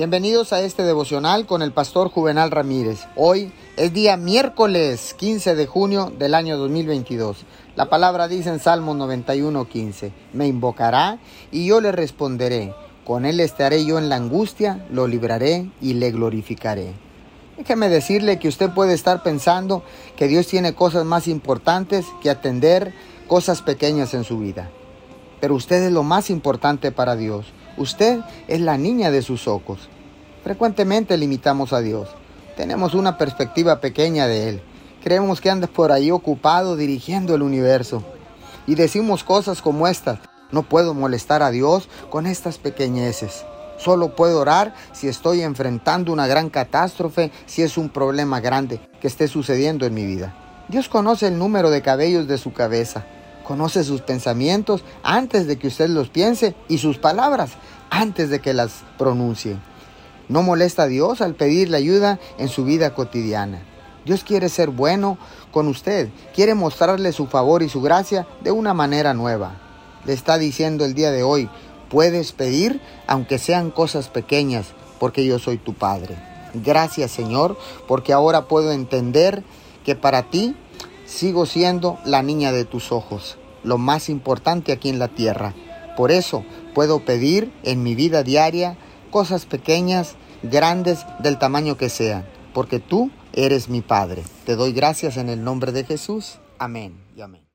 Bienvenidos a este devocional con el pastor Juvenal Ramírez. Hoy es día miércoles 15 de junio del año 2022. La palabra dice en Salmo 91:15, me invocará y yo le responderé. Con él estaré yo en la angustia, lo libraré y le glorificaré. Déjeme decirle que usted puede estar pensando que Dios tiene cosas más importantes que atender cosas pequeñas en su vida. Pero usted es lo más importante para Dios. Usted es la niña de sus ojos. Frecuentemente limitamos a Dios. Tenemos una perspectiva pequeña de Él. Creemos que anda por ahí ocupado dirigiendo el universo. Y decimos cosas como estas. No puedo molestar a Dios con estas pequeñeces. Solo puedo orar si estoy enfrentando una gran catástrofe, si es un problema grande que esté sucediendo en mi vida. Dios conoce el número de cabellos de su cabeza. Conoce sus pensamientos antes de que usted los piense y sus palabras antes de que las pronuncie. No molesta a Dios al pedirle ayuda en su vida cotidiana. Dios quiere ser bueno con usted, quiere mostrarle su favor y su gracia de una manera nueva. Le está diciendo el día de hoy, puedes pedir aunque sean cosas pequeñas, porque yo soy tu Padre. Gracias Señor, porque ahora puedo entender que para ti sigo siendo la niña de tus ojos lo más importante aquí en la tierra. Por eso puedo pedir en mi vida diaria cosas pequeñas, grandes, del tamaño que sean, porque tú eres mi Padre. Te doy gracias en el nombre de Jesús. Amén y amén.